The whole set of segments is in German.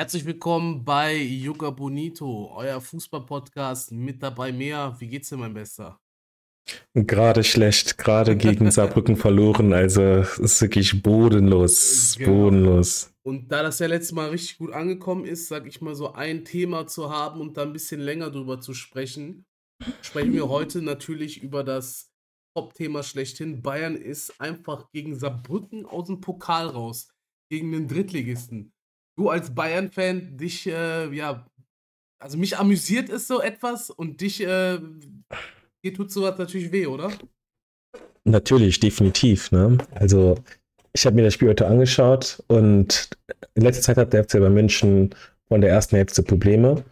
Herzlich willkommen bei Yoga Bonito, euer Fußball-Podcast mit dabei mehr. Wie geht's dir, mein Bester? Gerade schlecht, gerade gegen Saarbrücken verloren, also es ist wirklich bodenlos, Genau. bodenlos. Und da das ja letztes Mal richtig gut angekommen ist, sag ich mal so ein Thema zu haben und da ein bisschen länger drüber zu sprechen, sprechen wir heute natürlich über das Top-Thema schlechthin. Bayern ist einfach gegen Saarbrücken aus dem Pokal raus, gegen den Drittligisten. Du als Bayern-Fan, dich, äh, ja, also mich amüsiert es so etwas und dich, äh, dir tut sowas natürlich weh, oder? Natürlich, definitiv. Ne? Also ich habe mir das Spiel heute angeschaut und in letzter Zeit hat der FC bei München von der ersten Hälfte Probleme.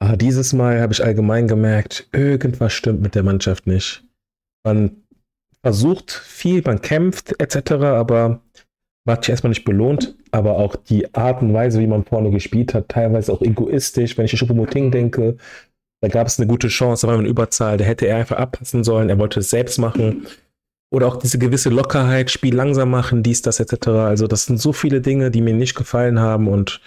Aber dieses Mal habe ich allgemein gemerkt, irgendwas stimmt mit der Mannschaft nicht. Man versucht viel, man kämpft etc., aber hat sich erstmal nicht belohnt. Aber auch die Art und Weise, wie man vorne gespielt hat, teilweise auch egoistisch. Wenn ich an Choupo-Moting denke, da gab es eine gute Chance, da war man in Überzahl, da hätte er einfach abpassen sollen, er wollte es selbst machen. Oder auch diese gewisse Lockerheit, Spiel langsam machen, dies, das etc. Also das sind so viele Dinge, die mir nicht gefallen haben und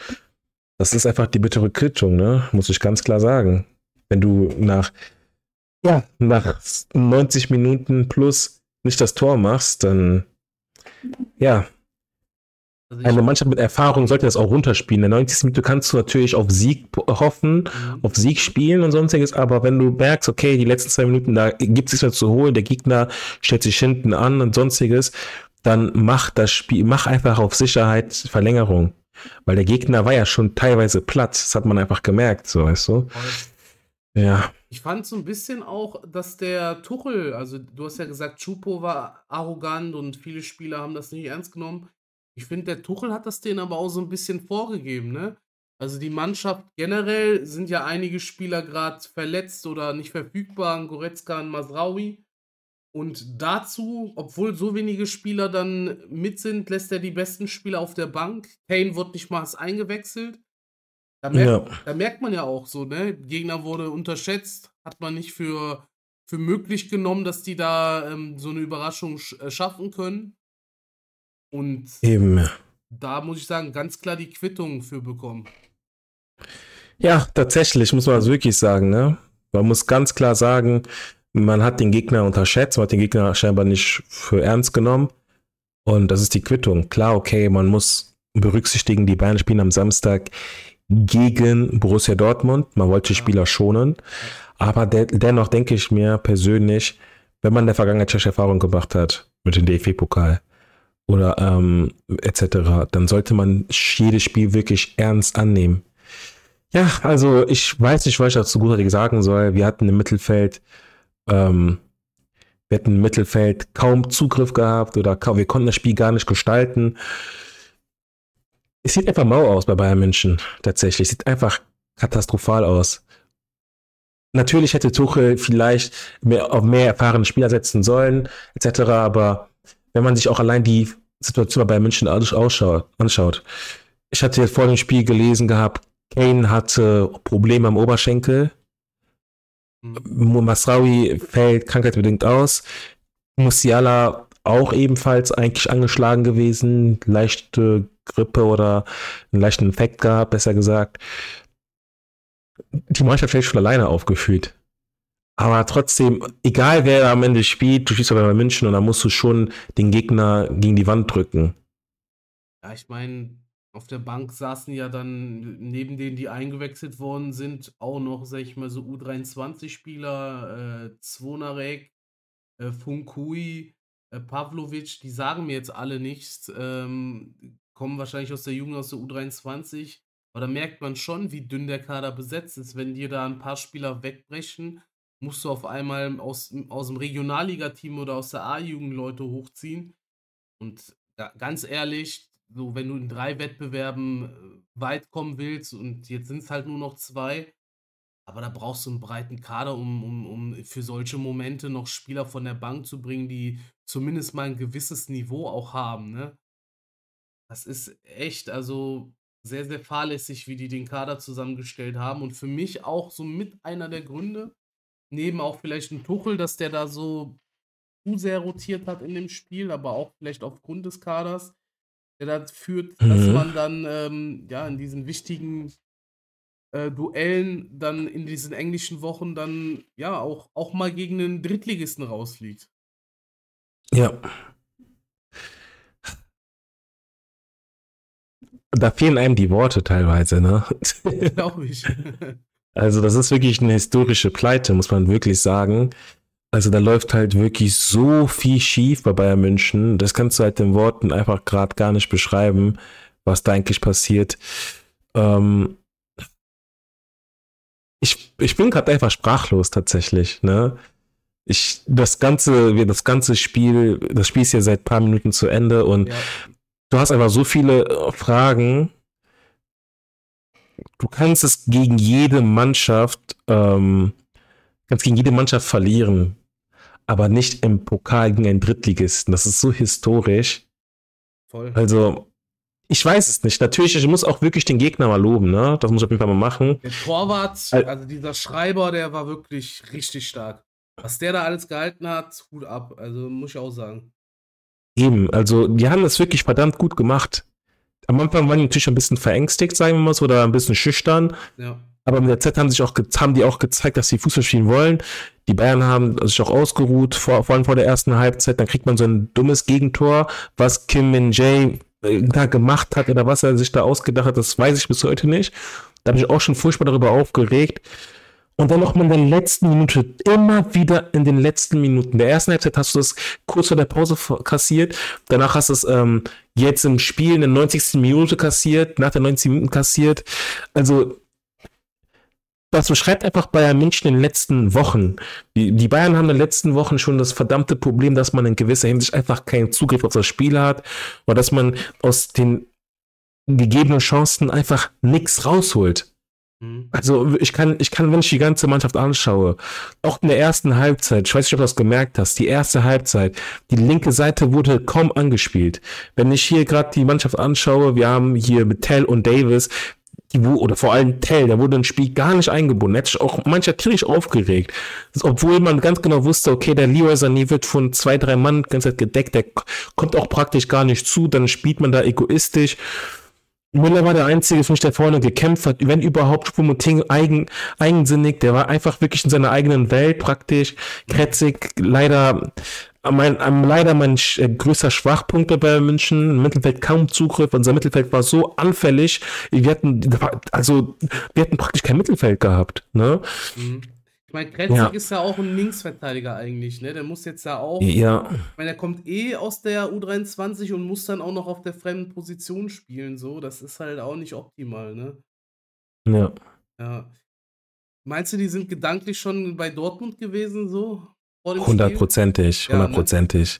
das ist einfach die bittere Quittung, ne? Muss ich ganz klar sagen. Wenn du nach, ja, nach 90 Minuten plus nicht das Tor machst, dann, ja, Also eine Mannschaft mit Erfahrung sollte das auch runterspielen. In der 90. Minute kannst du natürlich auf Sieg hoffen, Mhm. auf Sieg spielen und sonstiges, aber wenn du merkst, okay, die letzten zwei Minuten, da gibt es nichts mehr zu holen, der Gegner stellt sich hinten an und sonstiges, dann mach das Spiel, mach einfach auf Sicherheit Verlängerung. Weil der Gegner war ja schon teilweise platt, das hat man einfach gemerkt, so weißt du. Ja, Ich fand so ein bisschen auch, dass der Tuchel, also du hast ja gesagt, Chupo war arrogant und viele Spieler haben das nicht ernst genommen. Ich finde, der Tuchel hat das denen aber auch so ein bisschen vorgegeben, ne? Also die Mannschaft generell sind ja einige Spieler gerade verletzt oder nicht verfügbar, Goretzka und Masraoui. Und dazu, obwohl so wenige Spieler dann mit sind, lässt er die besten Spieler auf der Bank. Kane wird nicht mal eingewechselt. Da merkt, ja, da merkt man ja auch so, ne? Gegner wurde unterschätzt, hat man nicht für, für möglich genommen, dass die da ähm, so eine Überraschung sch äh, schaffen können. Und eben. da muss ich sagen, ganz klar die Quittung für bekommen. Ja, tatsächlich, muss man das wirklich sagen, ne? Man muss ganz klar sagen, man hat den Gegner unterschätzt, man hat den Gegner scheinbar nicht für ernst genommen. Und das ist die Quittung. Klar, okay, man muss berücksichtigen, die Bayern spielen am Samstag gegen Borussia Dortmund. Man wollte die Spieler schonen. Aber de dennoch denke ich mir persönlich, wenn man in der Vergangenheit schlechte Erfahrung gemacht hat mit dem DFB-Pokal oder ähm, etc., dann sollte man jedes Spiel wirklich ernst annehmen. Ja, also ich weiß nicht, was ich dazu großartig sagen soll. Wir hatten im Mittelfeld, ähm, wir hatten im Mittelfeld kaum Zugriff gehabt oder kaum, wir konnten das Spiel gar nicht gestalten. Es sieht einfach mau aus bei Bayern München, tatsächlich. Es sieht einfach katastrophal aus. Natürlich hätte Tuchel vielleicht mehr, auf mehr erfahrene Spieler setzen sollen, etc., aber wenn man sich auch allein die Situation bei München aus- ausschaut, anschaut. Ich hatte jetzt vor dem Spiel gelesen gehabt, Kane hatte Probleme am Oberschenkel. Mhm. Masraoui fällt krankheitsbedingt aus. Musiala auch ebenfalls eigentlich angeschlagen gewesen. Leichte Grippe oder einen leichten Infekt gehabt, besser gesagt. Die Mannschaft vielleicht schon alleine aufgeführt. Aber trotzdem, egal wer am Ende spielt, du spielst aber bei München und da musst du schon den Gegner gegen die Wand drücken. Ja, ich meine, auf der Bank saßen ja dann neben denen, die eingewechselt worden sind, auch noch, sag ich mal, so U23-Spieler, äh, Zvonarek, äh, Funkui, äh, Pavlovic, die sagen mir jetzt alle nichts, ähm, kommen wahrscheinlich aus der Jugend, aus der U23, aber da merkt man schon, wie dünn der Kader besetzt ist. Wenn dir da ein paar Spieler wegbrechen, musst du auf einmal aus, aus dem Regionalligateam oder aus der A-Jugend Leute hochziehen. Und ga- ganz ehrlich, so wenn du in drei Wettbewerben äh, weit kommen willst und jetzt sind es halt nur noch zwei, aber da brauchst du einen breiten Kader, um, um, um für solche Momente noch Spieler von der Bank zu bringen, die zumindest mal ein gewisses Niveau auch haben, ne? Das ist echt, also sehr, sehr fahrlässig, wie die den Kader zusammengestellt haben. Und für mich auch so mit einer der Gründe, neben auch vielleicht ein Tuchel, dass der da so zu sehr rotiert hat in dem Spiel, aber auch vielleicht aufgrund des Kaders, der dazu führt, dass Mhm. man dann, ähm, ja, in diesen wichtigen, äh, Duellen dann in diesen englischen Wochen dann, ja, auch auch mal gegen 'nen Drittligisten rausfliegt. Ja. Da fehlen einem die Worte teilweise, ne? Glaube ich. Also, das ist wirklich 'ne historische Pleite, muss man wirklich sagen. Also, da läuft halt wirklich so viel schief bei Bayern München. Das kannst du halt in Worten einfach grad gar nicht beschreiben, was da eigentlich passiert. Ähm ich ich bin grad einfach sprachlos tatsächlich, ne? Ich das ganze das ganze Spiel das Spiel ist ja seit paar Minuten zu Ende und Ja. du hast einfach so viele, Fragen. Du kannst es gegen jede Mannschaft ähm, kannst gegen jede Mannschaft verlieren, aber nicht im Pokal gegen einen Drittligisten. Das ist so historisch. Voll. Also, ich weiß es nicht. Natürlich, ich muss auch wirklich den Gegner mal loben, ne? Das muss ich auf jeden Fall mal machen. Der Torwart, Al also dieser Schreiber, der war wirklich richtig stark. Was der da alles gehalten hat, Hut ab. Also, muss ich auch sagen. Eben, also, die haben das wirklich verdammt gut gemacht. Am Anfang waren die natürlich ein bisschen verängstigt, sagen wir mal so, oder ein bisschen schüchtern. Ja. Aber mit der Zeit haben sich auch haben die auch gezeigt, dass sie Fußball spielen wollen. Die Bayern haben sich auch ausgeruht, vor vor allem vor der ersten Halbzeit. Dann kriegt man so 'n dummes Gegentor, was Kim Min-jae, äh, da gemacht hat oder was er sich da ausgedacht hat, das weiß ich bis heute nicht. Da habe ich auch schon furchtbar darüber aufgeregt. Und dann noch mal in der letzten Minute, immer wieder in den letzten Minuten. In der ersten Halbzeit hast du das kurz vor der Pause kassiert. Danach hast du es, ähm, jetzt im Spiel in der 90. Minute kassiert, nach der 90 Minuten kassiert. Also das beschreibt einfach Bayern München in den letzten Wochen. Die die Bayern haben in den letzten Wochen schon das verdammte Problem, dass man in gewisser Hinsicht einfach keinen Zugriff auf das Spiel hat oder dass man aus den gegebenen Chancen einfach nix rausholt. Mhm. Also, ich kann ich kann, wenn ich die ganze Mannschaft anschaue, auch in der ersten Halbzeit, ich weiß nicht, ob du das gemerkt hast, die erste Halbzeit, die linke Seite wurde kaum angespielt. Wenn ich hier grad die Mannschaft anschaue, wir haben hier mit Tell und Davis, die oder vor allem Tell, der wurde ins Spiel gar nicht eingebunden. Hätte sich auch mancher tierisch aufgeregt. Obwohl man ganz genau wusste, okay, der Leroy Sané wird von 2, 3 Mann die ganze Zeit gedeckt, der kommt auch praktisch gar nicht zu, dann spielt man da egoistisch. Müller war der Einzige für mich, der vorne gekämpft hat, wenn überhaupt Choupo-Moting eigen eigensinnig, der war einfach wirklich in seiner eigenen Welt praktisch. Kretzig, leider mein ähm, leider mein äh, größter Schwachpunkt bei München. Mittelfeld kaum Zugriff. Unser Mittelfeld war so anfällig. Wir hatten also, wir hatten praktisch kein Mittelfeld gehabt, ne? Mhm. Ich meine, Kretzig Ja. ist ja auch 'n Linksverteidiger eigentlich, ne? Der muss jetzt ja auch Ja. ich meine, der kommt eh aus der U23 und muss dann auch noch auf der fremden Position spielen so. Das ist halt auch nicht optimal, ne? Ja. Ja. Meinst du, die sind gedanklich schon bei Dortmund gewesen so? Hundertprozentig, Ja, ne? hundertprozentig.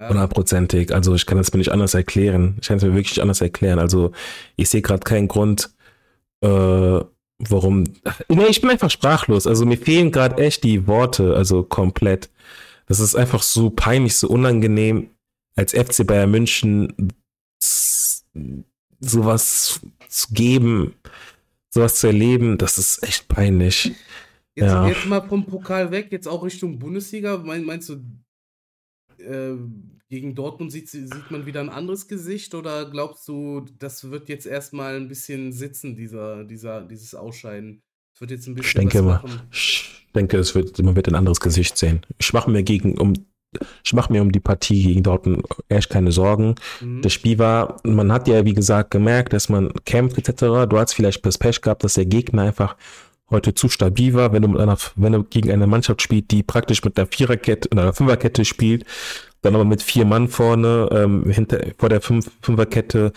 Hundertprozentig. Also, ich kann es mir nicht anders erklären. Ich kann es mir wirklich nicht anders erklären. Also, ich sehe grad keinen Grund, äh, warum ne, ich bin einfach sprachlos. Also, mir fehlen grad echt die Worte, also komplett. Das ist einfach so peinlich, so unangenehm, als FC Bayern München s so was zu geben, so was zu erleben, das ist echt peinlich. Jetzt Ja. jetzt mal vom Pokal weg, jetzt auch Richtung Bundesliga. Mein meinst du, äh, gegen Dortmund sieht sieht man wieder 'n anderes Gesicht oder glaubst du, das wird jetzt erst mal 'n bisschen sitzen, dieser dieser dieses Ausscheiden? Es wird jetzt 'n Ich bisschen denke was mal machen? ich denke, es wird man wird ein anderes Gesicht sehen. Ich mache mir gegen um ich mache mir um die Partie gegen Dortmund echt keine Sorgen. Mhm. Das Spiel war man hat ja, wie gesagt, gemerkt, dass man kämpft et cetera. Du hast vielleicht das Pech gehabt, dass der Gegner einfach heute zu stabil war. Wenn du mit einer wenn du gegen eine Mannschaft spielt, die praktisch mit 'ner Viererkette oder 'ner Fünferkette spielt, dann aber mit 4 Mann vorne, ähm, hinter vor der Fünf Fünferkette,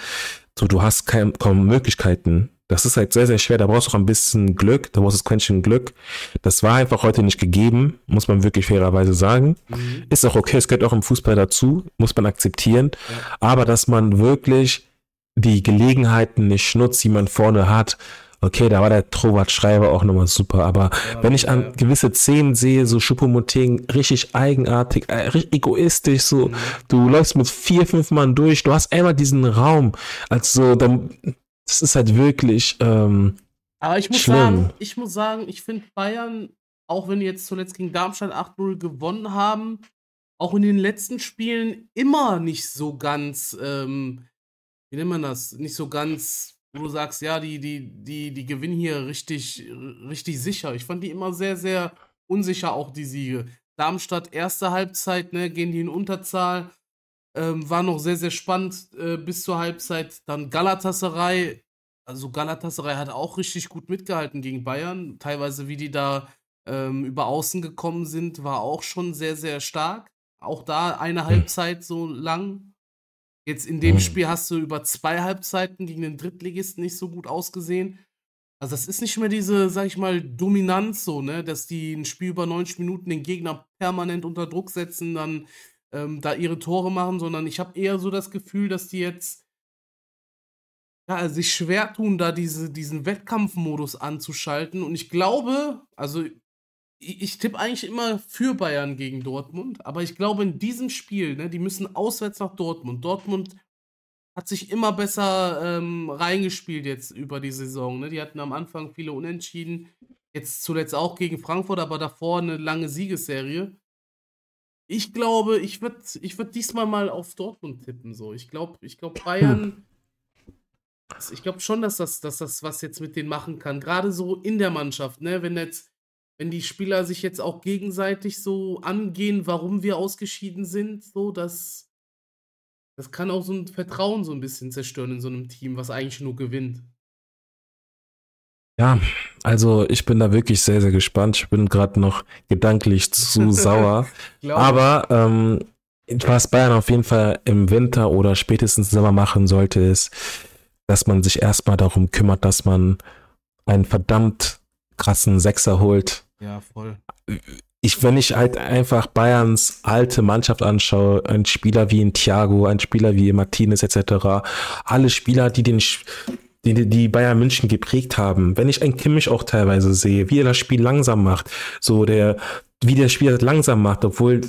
so, du hast kein kaum Möglichkeiten. Das ist halt sehr, sehr schwer. Da brauchst du auch ein bisschen Glück, da brauchst du das Quäntchen Glück. Das war einfach heute nicht gegeben, muss man wirklich fairerweise sagen. Mhm. Ist auch okay, es gehört auch im Fußball dazu, muss man akzeptieren. Ja. Aber dass man wirklich die Gelegenheiten nicht nutzt, die man vorne hat, okay, da war der Torwartschreiber auch noch mal super. Aber Ja, wenn ich an gewisse Szenen sehe, so Choupo-Moting, richtig eigenartig, äh, richtig egoistisch, so, Mhm. du läufst mit 4, 5 Mann durch, du hast einmal diesen Raum. Also, dann das ist halt wirklich, ähm, Aber ich muss schlimm. sagen ich muss sagen, ich finde Bayern, auch wenn die jetzt zuletzt gegen Darmstadt 8:0 gewonnen haben, auch in den letzten Spielen immer nicht so ganz, ähm, wie nennt man das, nicht so ganz, wo du sagst, ja, die, die, die, die gewinnen hier richtig, richtig sicher. Ich fand die immer sehr, sehr unsicher, auch die Siege. Darmstadt, erste Halbzeit, ne, gehen die in Unterzahl. Ähm, war noch sehr, sehr spannend äh, bis zur Halbzeit. Dann Galatasaray. Also Galatasaray hat auch richtig gut mitgehalten gegen Bayern. Teilweise, wie die da ähm, über Außen gekommen sind, war auch schon sehr, sehr stark. Auch da eine hm. Halbzeit so lang. Jetzt in dem mhm. Spiel hast du über zwei Halbzeiten gegen den Drittligisten nicht so gut ausgesehen. Also das ist nicht mehr diese, sag ich mal, Dominanz so, ne, dass die ein Spiel über 90 Minuten den Gegner permanent unter Druck setzen, dann ähm, da ihre Tore machen, sondern ich habe eher so das Gefühl, dass die jetzt ja, sich schwer tun, da diese, diesen Wettkampfmodus anzuschalten. Und ich glaube, also ich, tippe eigentlich immer für Bayern gegen Dortmund, aber ich glaube in diesem Spiel, ne, die müssen auswärts nach Dortmund. Dortmund hat sich immer besser ähm, reingespielt jetzt über die Saison. Ne? Die hatten am Anfang viele Unentschieden, jetzt zuletzt auch gegen Frankfurt, aber davor eine lange Siegesserie. Ich glaube, ich würde ich würd diesmal mal auf Dortmund tippen. So. Ich glaube, ich glaub, Bayern. Ich glaube schon, dass das, dass das was jetzt mit denen machen kann. Gerade so in der Mannschaft, ne? Wenn jetzt wenn die Spieler sich jetzt auch gegenseitig so angehen, warum wir ausgeschieden sind, so, das, das kann auch so ein Vertrauen so ein bisschen zerstören in so einem Team, was eigentlich nur gewinnt. Ja, also ich bin da wirklich sehr, sehr gespannt. Ich bin gerade noch gedanklich zu sauer. Aber ähm, was Bayern auf jeden Fall im Winter oder spätestens Sommer machen sollte, ist, dass man sich erstmal darum kümmert, dass man einen verdammt krassen Sechser holt, ja, voll. Ich, wenn ich halt einfach Bayerns alte Mannschaft anschaue, ein Spieler wie ein Thiago, ein Spieler wie Martinez etc., alle Spieler, die den die, die Bayern München geprägt haben. Wenn ich ein Kimmich auch teilweise sehe, wie er das Spiel langsam macht, so der, wie der Spieler langsam macht, obwohl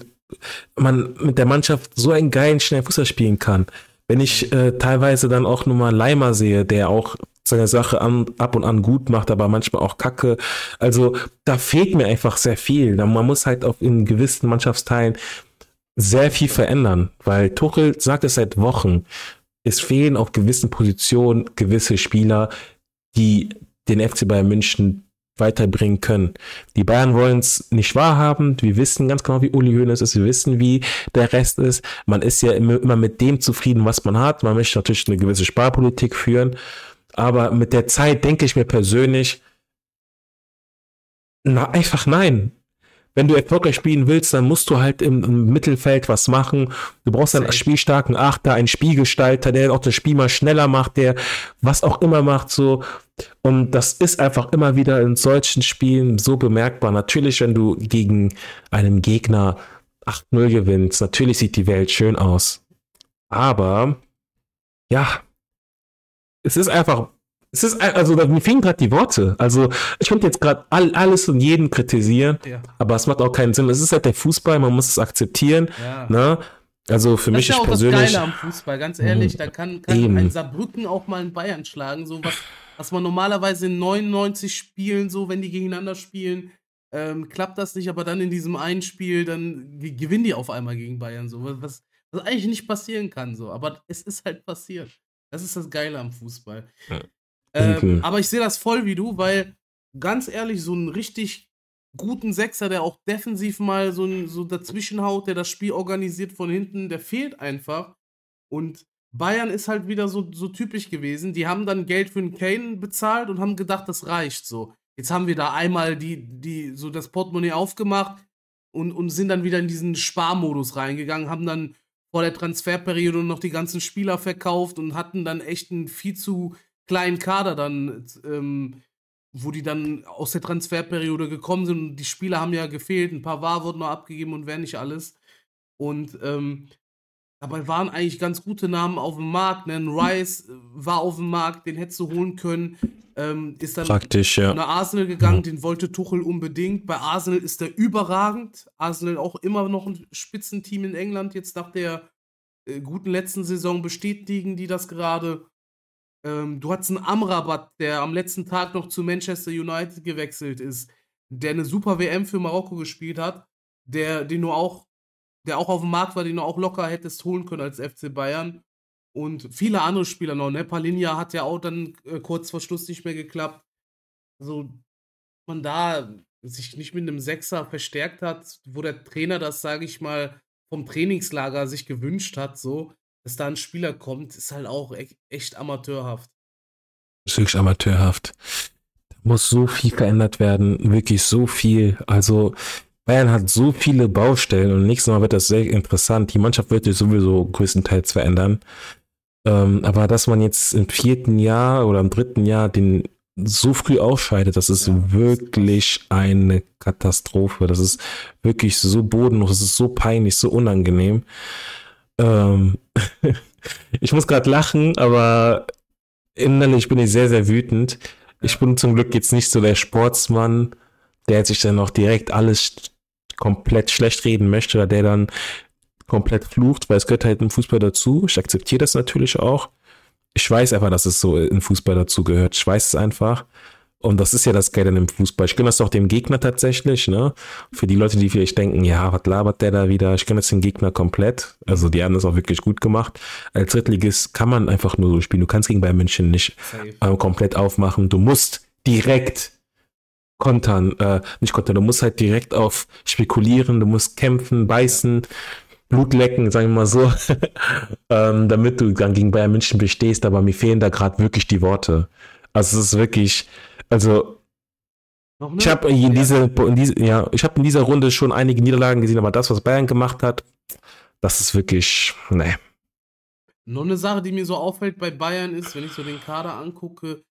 man mit der Mannschaft so einen geilen, schnellen Fußball spielen kann. Wenn ich äh, teilweise dann auch nur mal Leimer sehe, der auch seine Sache an, ab und an gut macht, aber manchmal auch kacke. Also da fehlt mir einfach sehr viel. Man muss halt auch in gewissen Mannschaftsteilen sehr viel verändern, weil Tuchel sagt es seit Wochen. Es fehlen auf gewissen Positionen gewisse Spieler, die den FC Bayern München weiterbringen können. Die Bayern wollen es nicht wahrhaben. Wir wissen ganz genau, wie Uli Hoeneß ist. Wir wissen, wie der Rest ist. Man ist ja immer, immer mit dem zufrieden, was man hat. Man möchte natürlich eine gewisse Sparpolitik führen. Aber mit der Zeit denke ich mir persönlich, na, einfach nein. Wenn du erfolgreich spielen willst, dann musst du halt im, im Mittelfeld was machen. Du brauchst einen spielstarken Achter, einen Spielgestalter, der auch das Spiel mal schneller macht, der was auch immer macht, so. Und das ist einfach immer wieder in solchen Spielen so bemerkbar. Natürlich, wenn du gegen einen Gegner 8-0 gewinnst, natürlich sieht die Welt schön aus. Aber, ja, es ist einfach, es ist, also mir fehlen gerade die Worte. Also ich könnte jetzt gerade all, alles und jeden kritisieren, ja. aber es macht auch keinen Sinn. Es ist halt der Fußball, man muss es akzeptieren. Ja. Ne? Also für das mich ist ja auch persönlich. Das Geile am Fußball, ganz ehrlich, hm. da kann, kann ein Saarbrücken auch mal in Bayern schlagen, so was, was man normalerweise in 99 Spielen, so wenn die gegeneinander spielen, ähm, klappt das nicht, aber dann in diesem einen Spiel, dann gewinnen die auf einmal gegen Bayern, so was, was eigentlich nicht passieren kann, so, aber es ist halt passiert. Das ist das Geile am Fußball. Ja. Ähm, aber ich sehe das voll wie du, weil ganz ehrlich, so einen richtig guten Sechser, der auch defensiv mal so, so dazwischenhaut, der das Spiel organisiert von hinten, der fehlt einfach. Und Bayern ist halt wieder so, so typisch gewesen. Die haben dann Geld für einen Kane bezahlt und haben gedacht, das reicht so. Jetzt haben wir da einmal die, die, so das Portemonnaie aufgemacht und, und sind dann wieder in diesen Sparmodus reingegangen, haben dann vor der Transferperiode noch die ganzen Spieler verkauft und hatten dann echt einen viel zu kleinen Kader dann, ähm, wo die dann aus der Transferperiode gekommen sind und die Spieler haben ja gefehlt, ein paar War wurden noch abgegeben und wer nicht alles. Und ähm, dabei waren eigentlich ganz gute Namen auf dem Markt. Ne? Rice war auf dem Markt, den hättest du holen können. Ähm, ist dann Praktisch, ja. nach Arsenal gegangen, den wollte Tuchel unbedingt. Bei Arsenal ist er überragend. Arsenal auch immer noch ein Spitzenteam in England, jetzt nach der äh, guten letzten Saison bestätigen die das gerade. Ähm, du hattest einen Amrabat, der am letzten Tag noch zu Manchester United gewechselt ist, der eine super WM für Marokko gespielt hat, der, den du auch, der auch auf dem Markt war, den du auch locker hättest holen können als FC Bayern. und viele andere Spieler noch, ne? Palinja hat ja auch dann äh, kurz vor Schluss nicht mehr geklappt. Also, man da sich nicht mit einem Sechser verstärkt hat, wo der Trainer das, sage ich mal, vom Trainingslager sich gewünscht hat, so, dass da ein Spieler kommt, ist halt auch e echt amateurhaft. Ist wirklich amateurhaft. Da muss so viel verändert werden, wirklich so viel. Also, Bayern hat so viele Baustellen und nächstes Mal wird das sehr interessant. Die Mannschaft wird sich sowieso größtenteils verändern. Ähm, aber dass man jetzt im vierten Jahr oder im dritten Jahr den so früh ausscheidet, das ist ja, wirklich eine Katastrophe. Das ist wirklich so bodenlos, das ist so peinlich, so unangenehm. Ähm ich muss gerade lachen, aber innerlich bin ich sehr, sehr wütend. Ich bin zum Glück jetzt nicht so der Sportsmann, der sich dann auch direkt alles komplett schlecht reden möchte oder der dann komplett flucht, weil es gehört halt im Fußball dazu. Ich akzeptiere das natürlich auch. Ich weiß einfach, dass es so im Fußball dazu gehört. Ich weiß es einfach. Und das ist ja das Geile im Fußball. Ich gönne das auch dem Gegner tatsächlich, ne? Für die Leute, die vielleicht denken, ja, was labert der da wieder? Ich gönne das dem Gegner komplett. Also, die haben das auch wirklich gut gemacht. Als Drittligist kann man einfach nur so spielen. Du kannst gegen Bayern München nicht äh, komplett aufmachen. Du musst direkt kontern, äh, nicht kontern, du musst halt direkt auf spekulieren, du musst kämpfen, beißen. Blut lecken, sagen wir mal so, ähm, damit du dann gegen Bayern München bestehst, aber mir fehlen da gerade wirklich die Worte. Also es ist wirklich, also ich habe in, diese, in diese, ja, ich habe in dieser Runde schon einige Niederlagen gesehen, aber das, was Bayern gemacht hat, das ist wirklich, ne. Noch eine Sache, die mir so auffällt bei Bayern ist, wenn ich so den Kader angucke,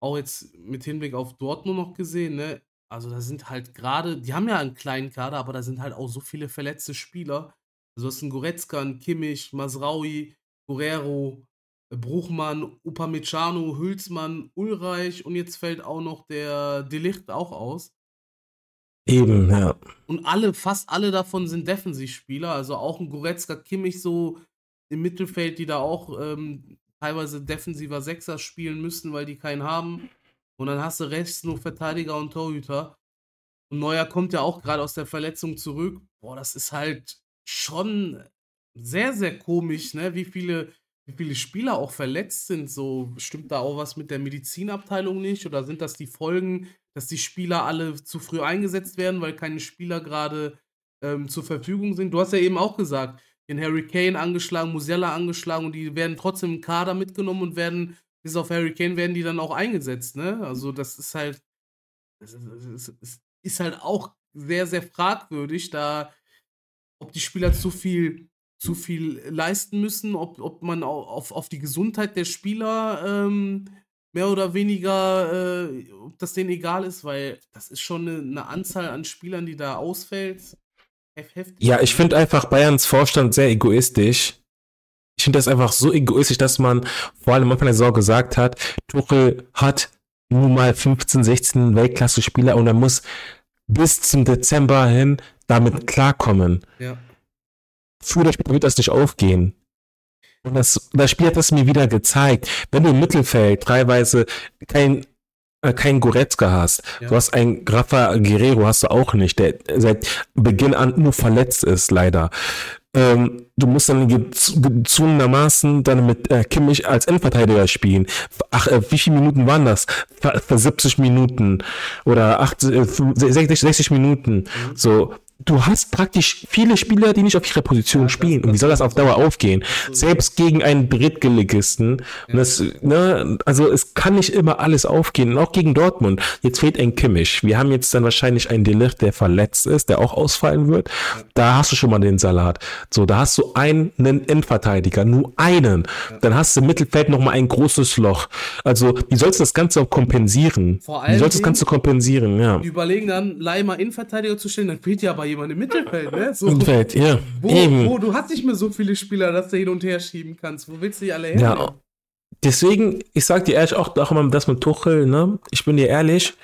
auch jetzt mit Hinblick auf Dortmund noch gesehen, ne? Also da sind halt gerade, die haben ja einen kleinen Kader, aber da sind halt auch so viele verletzte Spieler. Also hast einen Goretzka, einen Kimmich, Masraui, Guerrero, äh, Bruchmann, Upamecano, Hülsmann, Ulreich und jetzt fällt auch noch der Delicht auch aus. Eben, ja. Und alle, fast alle davon sind Defensivspieler, also auch ein Goretzka, Kimmich so im Mittelfeld, die da auch ähm, teilweise defensiver Sechser spielen müssen, weil die keinen haben. Und dann hast du rechts nur Verteidiger und Torhüter. Und Neuer kommt ja auch gerade aus der Verletzung zurück. Boah, das ist halt schon sehr, sehr komisch, ne? Wie viele, wie viele Spieler auch verletzt sind. So stimmt da auch was mit der Medizinabteilung nicht? Oder sind das die Folgen, dass die Spieler alle zu früh eingesetzt werden, weil keine Spieler gerade ähm, zur Verfügung sind? Du hast ja eben auch gesagt, den Harry Kane angeschlagen, Musiala angeschlagen und die werden trotzdem im Kader mitgenommen und werden, bis auf Harry Kane, werden die dann auch eingesetzt, ne? Also das ist halt, das ist, das ist halt auch sehr, sehr fragwürdig, da ob die Spieler zu viel, zu viel leisten müssen, ob, ob man auf, auf die Gesundheit der Spieler ähm, mehr oder weniger, äh, ob das denen egal ist, weil das ist schon eine, eine Anzahl an Spielern, die da ausfällt. Heftig. Ja, ich finde einfach Bayerns Vorstand sehr egoistisch. Ich finde das einfach so egoistisch, dass man vor allem am Anfang der Saison gesagt hat, Tuchel hat nur mal 15, 16 Weltklasse-Spieler und er muss bis zum Dezember hin damit klarkommen. Ja. Früher oder später wird das nicht aufgehen. Und das, das Spiel hat das mir wieder gezeigt. Wenn du im Mittelfeld teilweise kein, äh, kein Goretzka hast, ja. du hast einen Rafa Guerrero hast du auch nicht, der seit Beginn an nur verletzt ist, leider. Ähm, du musst dann gezwungenermaßen dann mit äh, Kimmich als Endverteidiger spielen. Ach, äh, wie viele Minuten waren das? Für, für 70 Minuten oder 80, äh, 60, 60 Minuten. Mhm. So, du hast praktisch viele Spieler, die nicht auf ihrer Position spielen. Und wie soll das auf Dauer aufgehen? Selbst gegen einen Drittgeligisten. Das, ne, also es kann nicht immer alles aufgehen. Und auch gegen Dortmund. Jetzt fehlt ein Kimmich. Wir haben jetzt dann wahrscheinlich einen Delicht, der verletzt ist, der auch ausfallen wird. Da hast du schon mal den Salat. So, da hast du einen Endverteidiger, nur einen. Dann hast du im Mittelfeld nochmal ein großes Loch. Also, wie sollst du das Ganze auch kompensieren? Vor allem wie sollst du das Ganze kompensieren? Ja. Überlegen dann, Leimer Innenverteidiger zu stellen, dann fehlt ja aber jemand im Mittelfeld, ne? So, Mittelfeld, ja. Wo, Eben. wo, du hast nicht mehr so viele Spieler, dass du hin und her schieben kannst. Wo willst du die alle her? Ja. Deswegen, ich sag dir ehrlich auch, auch immer das mit Tuchel, ne? Ich bin dir ehrlich.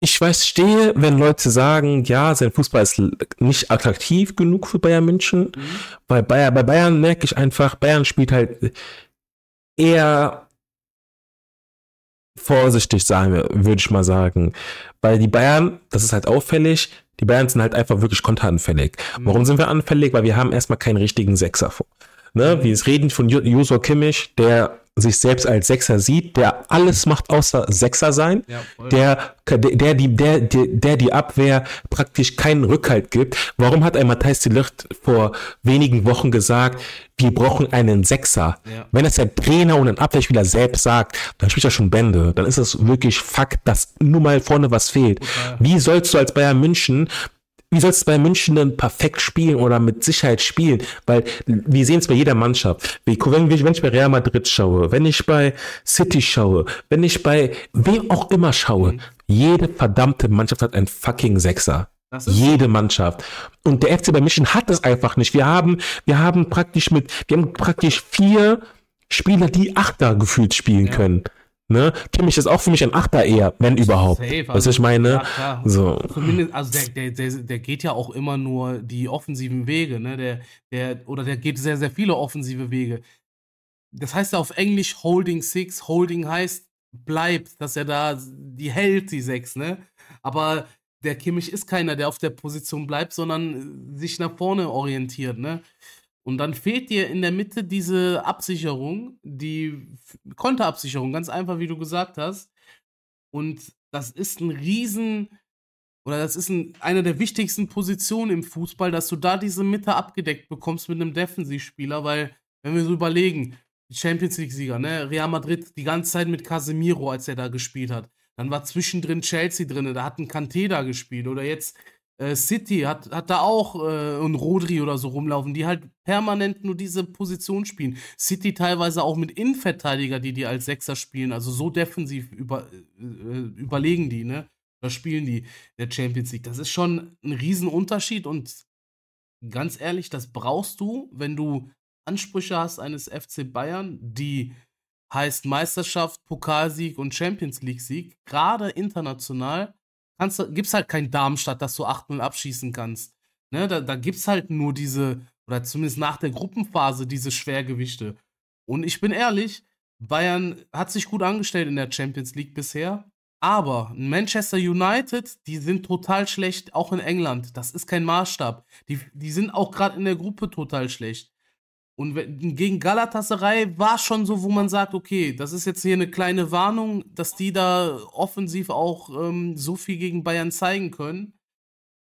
Ich weiß, stehe, wenn Leute sagen, ja, sein Fußball ist nicht attraktiv genug für Bayern München. Mhm. Bei, Bayern, bei Bayern merke ich einfach, Bayern spielt halt eher vorsichtig, sagen wir, würde ich mal sagen. Weil die Bayern, das ist halt auffällig, die Bayern sind halt einfach wirklich konteranfällig. Mhm. Warum sind wir anfällig? Weil wir haben erstmal keinen richtigen Sechser vor. Ne? Wir reden von Josua Kimmich, der sich selbst als Sechser sieht, der alles macht außer Sechser sein, ja, der, der, die, der, der, der die Abwehr praktisch keinen Rückhalt gibt. Warum hat ein Matthijs de Licht vor wenigen Wochen gesagt, wir brauchen einen Sechser? Ja. Wenn das der Trainer und ein Abwehrspieler selbst sagt, dann spricht er schon Bände. Dann ist es wirklich Fakt, dass nur mal vorne was fehlt. Wie sollst du als Bayern München wie sollst du bei München denn perfekt spielen oder mit Sicherheit spielen? Weil wir sehen es bei jeder Mannschaft. Wenn, wenn ich bei Real Madrid schaue, wenn ich bei City schaue, wenn ich bei wem auch immer schaue, mhm. jede verdammte Mannschaft hat einen fucking Sechser. Jede Mannschaft. Und der FC bei München hat es einfach nicht. Wir haben, wir haben praktisch mit, wir haben praktisch vier Spieler, die Achter gefühlt spielen ja. können. Ne? Kimmich ist auch für mich ein Achter eher, wenn überhaupt. Safe, also, Was ich meine? Ja, so. Zumindest, also der, der, der, der geht ja auch immer nur die offensiven Wege, ne? Der, der, oder der geht sehr, sehr viele offensive Wege. Das heißt ja auf Englisch Holding Six. Holding heißt, bleibt, dass er da die hält, die Sechs, ne? Aber der Kimmich ist keiner, der auf der Position bleibt, sondern sich nach vorne orientiert, ne? Und dann fehlt dir in der Mitte diese Absicherung, die Konterabsicherung, ganz einfach, wie du gesagt hast. Und das ist ein Riesen, oder das ist ein, eine der wichtigsten Positionen im Fußball, dass du da diese Mitte abgedeckt bekommst mit einem Defensivspieler, weil, wenn wir so überlegen, Champions League-Sieger, ne, Real Madrid die ganze Zeit mit Casemiro, als er da gespielt hat. Dann war zwischendrin Chelsea drin, da hat ein Kanté da gespielt. Oder jetzt äh, City hat, hat da auch äh, ein Rodri oder so rumlaufen, die halt permanent nur diese Position spielen. City teilweise auch mit Innenverteidiger, die die als Sechser spielen, also so defensiv über, äh, überlegen die, ne? Da spielen die der Champions League. Das ist schon ein Riesenunterschied und ganz ehrlich, das brauchst du, wenn du Ansprüche hast eines FC Bayern, die heißt Meisterschaft, Pokalsieg und Champions League Sieg, gerade international kannst gibt's halt kein Darmstadt, dass du 8-0 abschießen kannst. Ne, da, da gibt's halt nur diese, oder zumindest nach der Gruppenphase, diese Schwergewichte. Und ich bin ehrlich, Bayern hat sich gut angestellt in der Champions League bisher. Aber Manchester United, die sind total schlecht, auch in England. Das ist kein Maßstab. Die, die sind auch gerade in der Gruppe total schlecht. Und gegen Galatasaray war schon so, wo man sagt, okay, das ist jetzt hier eine kleine Warnung, dass die da offensiv auch ähm, so viel gegen Bayern zeigen können.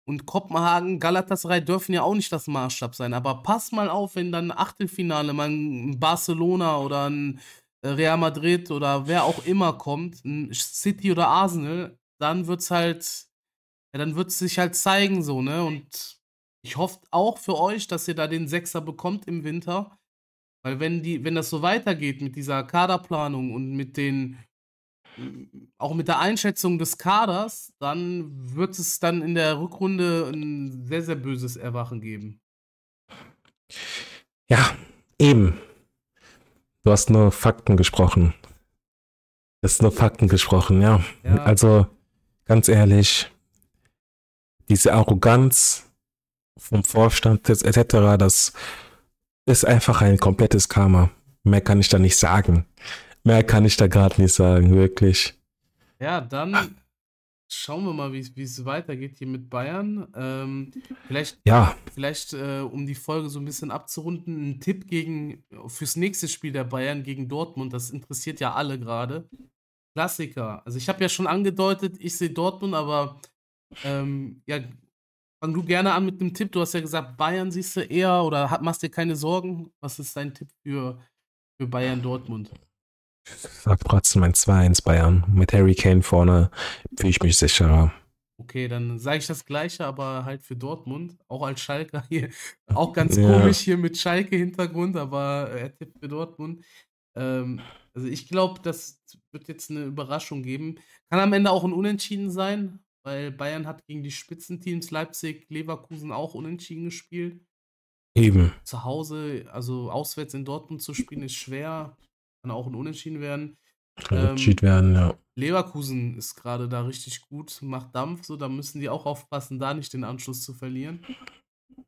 Und Kopenhagen, Galatasaray dürfen ja auch nicht das Maßstab sein. Aber pass mal auf, wenn dann Achtelfinale mal ein Barcelona oder ein äh, Real Madrid oder wer auch immer kommt, ein City oder Arsenal, dann wird's halt, ja, dann wird's sich halt zeigen so, ne? Und ich hoffe auch für euch, dass ihr da den Sechser bekommt im Winter. Weil wenn die, wenn das so weitergeht mit dieser Kaderplanung und mit den auch mit der Einschätzung des Kaders, dann wird es dann in der Rückrunde ein sehr, sehr böses Erwachen geben. Ja, eben. Du hast nur Fakten gesprochen. Du hast nur Fakten gesprochen, ja. ja. Also, ganz ehrlich, diese Arroganz, vom Vorstand etc., das ist einfach ein komplettes Karma. Mehr kann ich da nicht sagen. Mehr kann ich da gerade nicht sagen, wirklich. Ja, dann schauen wir mal, wie es weitergeht hier mit Bayern. Ähm, vielleicht, ja. vielleicht äh, um die Folge so ein bisschen abzurunden, ein Tipp gegen fürs nächste Spiel der Bayern gegen Dortmund. Das interessiert ja alle gerade. Klassiker. Also ich habe ja schon angedeutet, ich sehe Dortmund, aber ähm, ja, Fang du gerne an mit dem Tipp. Du hast ja gesagt, Bayern siehst du eher oder machst dir keine Sorgen. Was ist dein Tipp für, für Bayern Dortmund? Ich sag trotzdem ein 2-1 Bayern. Mit Harry Kane vorne fühle ich mich sicherer. Okay, dann sage ich das Gleiche, aber halt für Dortmund. Auch als Schalke hier. Auch ganz ja. komisch hier mit Schalke-Hintergrund, aber er tippt für Dortmund. Ähm, also ich glaube, das wird jetzt eine Überraschung geben. Kann am Ende auch ein Unentschieden sein weil Bayern hat gegen die Spitzenteams Leipzig, Leverkusen auch unentschieden gespielt. Eben. Zu Hause, also auswärts in Dortmund zu spielen, ist schwer. Kann auch ein Unentschieden werden. Unentschieden ähm, werden, ja. Leverkusen ist gerade da richtig gut, macht Dampf, so da müssen die auch aufpassen, da nicht den Anschluss zu verlieren.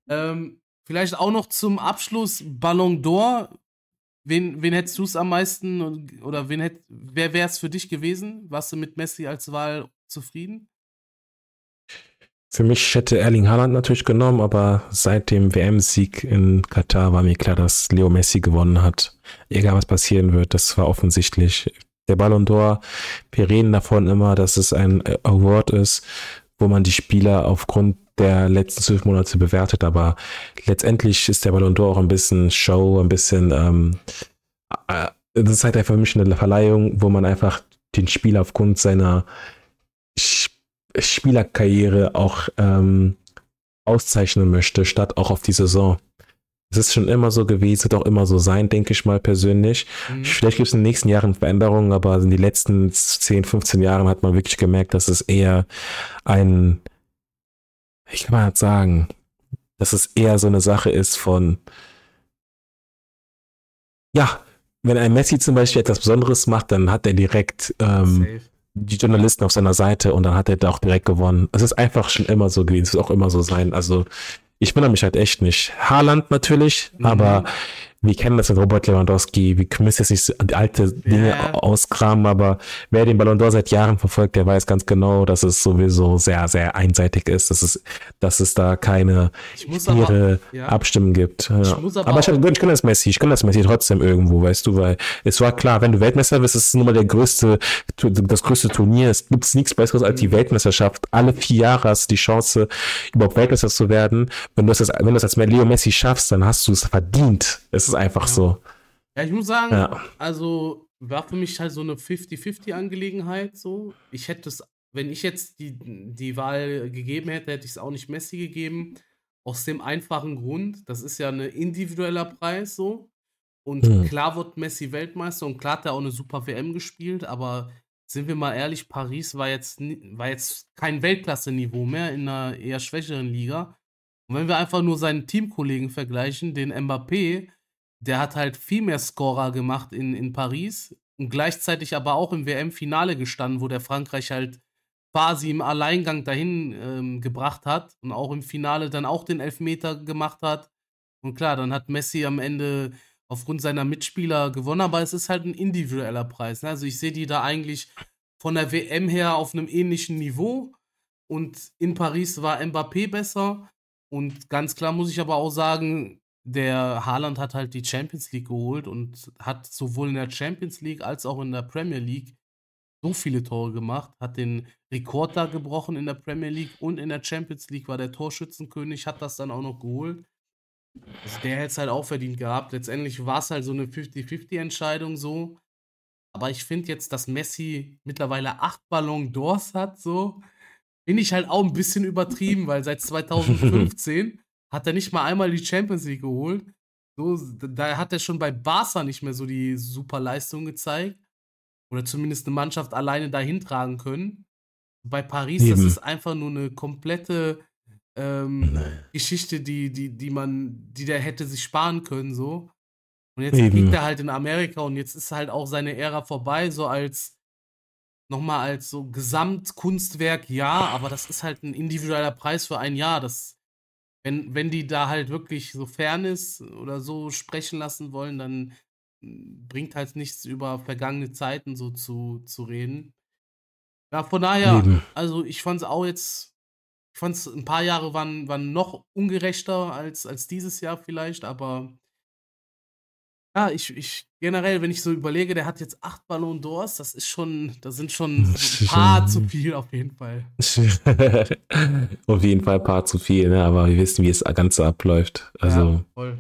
Ähm, vielleicht auch noch zum Abschluss Ballon d'Or. Wen, wen hättest du es am meisten oder wen hätt, wer wäre es für dich gewesen? Warst du mit Messi als Wahl zufrieden? Für mich hätte Erling Haaland natürlich genommen, aber seit dem WM-Sieg in Katar war mir klar, dass Leo Messi gewonnen hat. Egal was passieren wird, das war offensichtlich. Der Ballon d'Or, wir reden davon immer, dass es ein Award ist, wo man die Spieler aufgrund der letzten zwölf Monate bewertet, aber letztendlich ist der Ballon d'Or auch ein bisschen Show, ein bisschen, ähm, äh, das ist halt einfach für mich eine Verleihung, wo man einfach den Spieler aufgrund seiner Spielerkarriere auch ähm, auszeichnen möchte, statt auch auf die Saison. Es ist schon immer so gewesen, wird auch immer so sein, denke ich mal persönlich. Mhm. Vielleicht gibt es in den nächsten Jahren Veränderungen, aber in den letzten 10, 15 Jahren hat man wirklich gemerkt, dass es eher ein, ich kann mal sagen, dass es eher so eine Sache ist von, ja, wenn ein Messi zum Beispiel etwas Besonderes macht, dann hat er direkt ähm, die Journalisten auf seiner Seite und dann hat er da auch direkt gewonnen. Es ist einfach schon immer so gewesen, es wird auch immer so sein. Also ich wundere mich halt echt nicht. Haaland natürlich, mhm. aber wir kennen das mit Robert Lewandowski, wir müssen jetzt nicht alte Dinge ja. auskramen, aber wer den Ballon d'Or seit Jahren verfolgt, der weiß ganz genau, dass es sowieso sehr, sehr einseitig ist, dass es, dass es da keine ihre ja. Abstimmen gibt. Ja. Ich aber, aber ich, ich kann das Messi, ich kann das Messi trotzdem irgendwo, weißt du, weil es war klar, wenn du Weltmeister bist, ist es nun mal der größte, das größte Turnier. Es gibt nichts Besseres als die mhm. Weltmeisterschaft. Alle vier Jahre hast du die Chance, überhaupt Weltmeister zu werden. Wenn du das, wenn du das als Leo Messi schaffst, dann hast du es verdient. Es ist einfach ja. so. Ja, ich muss sagen, ja. also war für mich halt so eine 50-50-Angelegenheit so. Ich hätte es, wenn ich jetzt die, die Wahl gegeben hätte, hätte ich es auch nicht Messi gegeben. Aus dem einfachen Grund, das ist ja ein individueller Preis so. Und hm. klar wird Messi Weltmeister und klar hat er auch eine super WM gespielt, aber sind wir mal ehrlich, Paris war jetzt, war jetzt kein Weltklasse-Niveau mehr in einer eher schwächeren Liga. Und wenn wir einfach nur seinen Teamkollegen vergleichen, den Mbappé, der hat halt viel mehr Scorer gemacht in, in Paris und gleichzeitig aber auch im WM-Finale gestanden, wo der Frankreich halt quasi im Alleingang dahin ähm, gebracht hat und auch im Finale dann auch den Elfmeter gemacht hat. Und klar, dann hat Messi am Ende aufgrund seiner Mitspieler gewonnen, aber es ist halt ein individueller Preis. Ne? Also ich sehe die da eigentlich von der WM her auf einem ähnlichen Niveau. Und in Paris war Mbappé besser. Und ganz klar muss ich aber auch sagen, der Haaland hat halt die Champions League geholt und hat sowohl in der Champions League als auch in der Premier League so viele Tore gemacht, hat den Rekord da gebrochen in der Premier League und in der Champions League war der Torschützenkönig, hat das dann auch noch geholt. Also der hätte es halt auch verdient gehabt. Letztendlich war es halt so eine 50-50-Entscheidung so. Aber ich finde jetzt, dass Messi mittlerweile acht Ballon d'Ors hat, so, finde ich halt auch ein bisschen übertrieben, weil seit 2015 hat er nicht mal einmal die Champions League geholt. So, da hat er schon bei Barca nicht mehr so die super Leistung gezeigt. Oder zumindest eine Mannschaft alleine dahin tragen können. Bei Paris, Eben. das ist einfach nur eine komplette ähm, Geschichte, die, die, die man, die der hätte sich sparen können, so. Und jetzt Eben. liegt er halt in Amerika und jetzt ist halt auch seine Ära vorbei, so als nochmal als so Gesamtkunstwerk, ja, aber das ist halt ein individueller Preis für ein Jahr. Das wenn, wenn die da halt wirklich so Fairness oder so sprechen lassen wollen, dann hm, bringt halt nichts über vergangene Zeiten so zu, zu reden. Ja, von daher, Eben. also ich fand es auch jetzt, ich fand es ein paar Jahre waren, waren noch ungerechter als, als dieses Jahr vielleicht, aber ja, ich, ich generell, wenn ich so überlege, der hat jetzt acht Ballon d'Ors, das ist schon, das sind schon ein paar zu viel auf jeden Fall. auf jeden Fall ein paar zu viel, ne? aber wir wissen, wie es Ganze abläuft. Also, ja,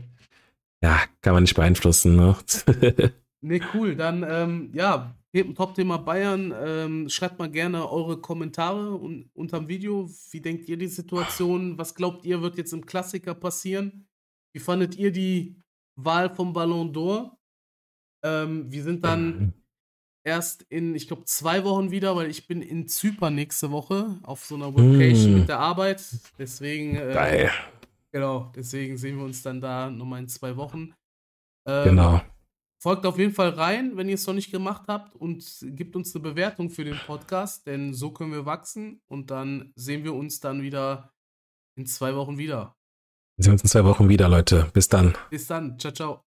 ja kann man nicht beeinflussen. Ne, ne cool. Dann, ähm, ja, Top-Thema Bayern. Ähm, schreibt mal gerne eure Kommentare un unterm Video. Wie denkt ihr die Situation? Was glaubt ihr, wird jetzt im Klassiker passieren? Wie fandet ihr die Wahl vom Ballon d'Or. Ähm, wir sind dann mhm. erst in, ich glaube, zwei Wochen wieder, weil ich bin in Zypern nächste Woche auf so einer Vacation mm. mit der Arbeit. Deswegen, äh, Geil. genau, deswegen sehen wir uns dann da nochmal in zwei Wochen. Ähm, genau. Folgt auf jeden Fall rein, wenn ihr es noch nicht gemacht habt und gebt uns eine Bewertung für den Podcast, denn so können wir wachsen und dann sehen wir uns dann wieder in zwei Wochen wieder. Wir sehen uns in zwei Wochen wieder, Leute. Bis dann. Bis dann. Ciao, ciao.